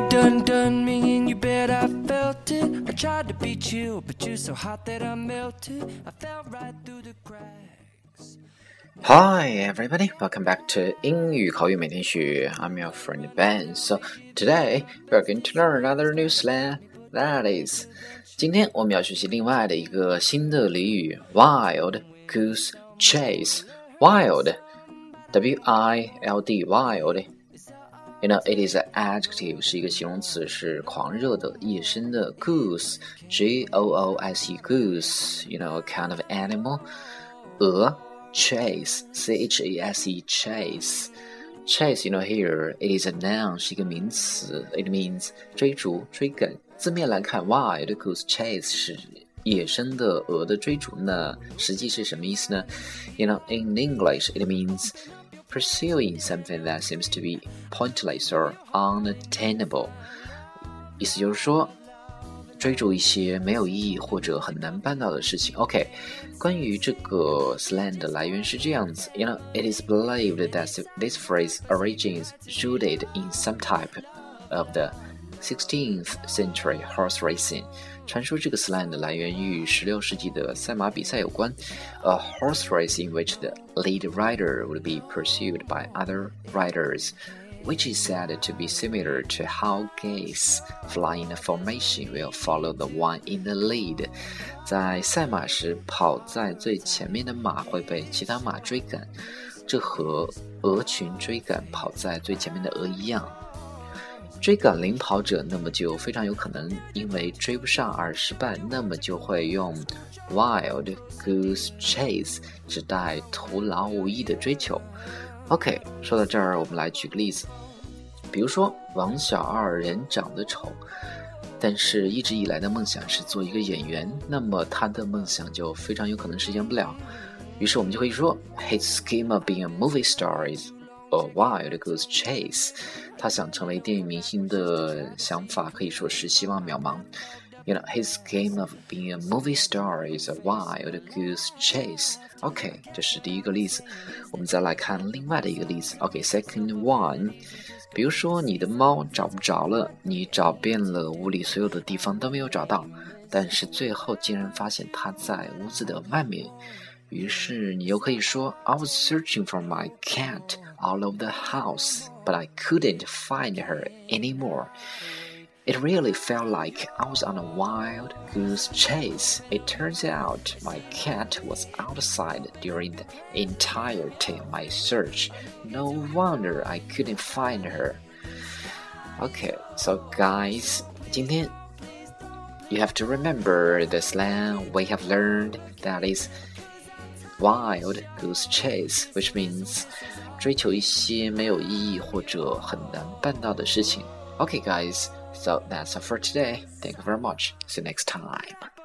undone me, and you bet I felt it. I tried to beat you, but you're so hot that I melted. I fell right through the cracks. Hi everybody, welcome back to 英语口语每天学. I'm your friend Ben. So today we're going to learn another new slang. That is，今天我们要学习另外的一个新的俚语，wild goose chase。Wild, W-I-L-D, wild. you know, it is an adjective，是一个形容词，是狂热的、野生的。Goose，G O O S E goose，you know kind of animal，鹅。Chase，C H A S E，chase，chase，you know here it is a noun，是一个名词，it means 追逐、追赶。字面来看，哇，it goose chase in English, it means pursuing something that seems to be pointless or unattainable。意思就是说，追逐一些没有意义或者很难办到的事情。OK，关于这个 slang 的来源是这样子，You know, it is believed that this phrase originates rooted in some type of the 16th century horse racing。传说这个 slang 的来源于16世纪的赛马比赛有关，a horse race in which the lead rider would be pursued by other riders. Which is said to be similar to how geese fly in a formation will follow the one in the lead. 在赛马时，跑在最前面的马会被其他马追赶，这和鹅群追赶跑在最前面的鹅一样。 追赶领跑者，那么就非常有可能因为追不上而失败，那么就会用 wild goose chase 指代徒劳无益的追求。OK，说到这儿，我们来举个例子，比如说王小二人长得丑，但是一直以来的梦想是做一个演员，那么他的梦想就非常有可能实现不了。于是我们就可以说，His scheme of being a movie star is a wild goose chase。他想成为电影明星的想法可以说是希望渺茫。You know, his game of being a movie star is a wild goose chase. OK，这是第一个例子。我们再来看另外的一个例子。OK，second、okay, one。比如说，你的猫找不着了，你找遍了屋里所有的地方都没有找到，但是最后竟然发现它在屋子的外面。于是你又可以说，I was searching for my cat。All over the house, but I couldn't find her anymore. It really felt like I was on a wild goose chase. It turns out my cat was outside during the entirety of my search. No wonder I couldn't find her. Okay, so guys, 今天 you have to remember the slang we have learned that is wild goose chase, which means 追求一些没有意义或者很难办到的事情。Okay, guys, so that's all for today. Thank you very much. See you next time.